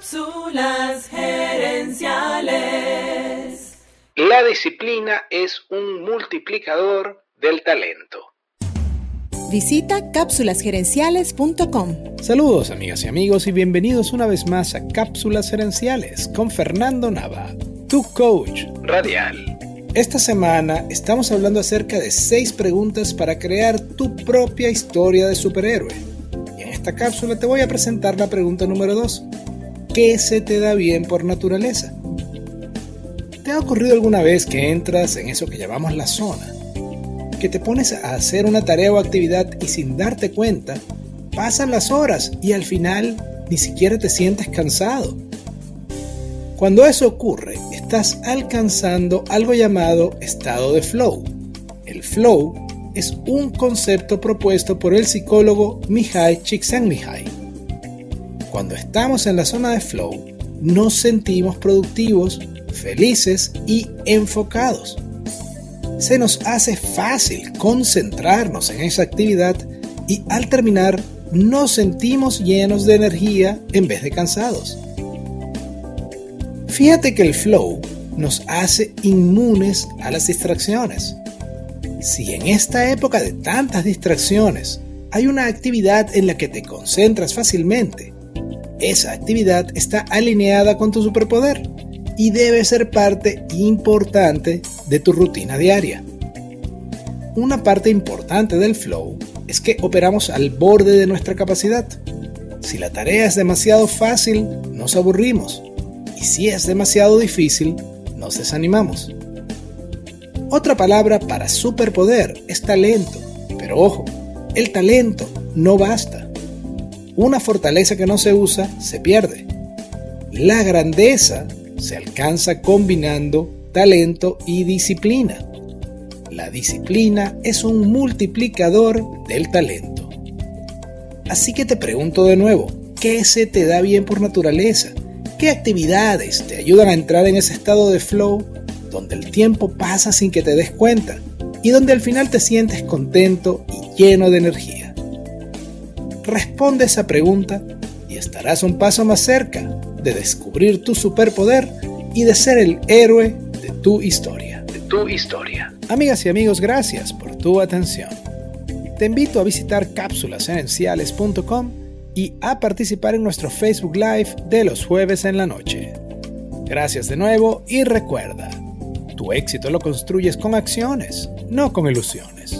Cápsulas gerenciales. La disciplina es un multiplicador del talento. Visita cápsulasgerenciales.com. Saludos amigas y amigos y bienvenidos una vez más a Cápsulas Gerenciales con Fernando Nava, tu coach radial. Esta semana estamos hablando acerca de 6 preguntas para crear tu propia historia de superhéroe. Y en esta cápsula te voy a presentar la pregunta número 2. ¿Qué se te da bien por naturaleza? ¿Te ha ocurrido alguna vez que entras en eso que llamamos la zona? Que te pones a hacer una tarea o actividad y sin darte cuenta, pasan las horas y al final ni siquiera te sientes cansado. Cuando eso ocurre, estás alcanzando algo llamado estado de flow. El flow es un concepto propuesto por el psicólogo Mihai Csikszentmihalyi cuando estamos en la zona de flow, nos sentimos productivos, felices y enfocados. Se nos hace fácil concentrarnos en esa actividad y al terminar nos sentimos llenos de energía en vez de cansados. Fíjate que el flow nos hace inmunes a las distracciones. Si en esta época de tantas distracciones hay una actividad en la que te concentras fácilmente esa actividad está alineada con tu superpoder y debe ser parte importante de tu rutina diaria. Una parte importante del flow es que operamos al borde de nuestra capacidad. Si la tarea es demasiado fácil, nos aburrimos. Y si es demasiado difícil, nos desanimamos. Otra palabra para superpoder es talento. Pero ojo, el talento no basta. Una fortaleza que no se usa se pierde. La grandeza se alcanza combinando talento y disciplina. La disciplina es un multiplicador del talento. Así que te pregunto de nuevo, ¿qué se te da bien por naturaleza? ¿Qué actividades te ayudan a entrar en ese estado de flow donde el tiempo pasa sin que te des cuenta y donde al final te sientes contento y lleno de energía? Responde esa pregunta y estarás un paso más cerca de descubrir tu superpoder y de ser el héroe de tu historia. De tu historia. Amigas y amigos, gracias por tu atención. Te invito a visitar cápsulasenenciales.com y a participar en nuestro Facebook Live de los jueves en la noche. Gracias de nuevo y recuerda, tu éxito lo construyes con acciones, no con ilusiones.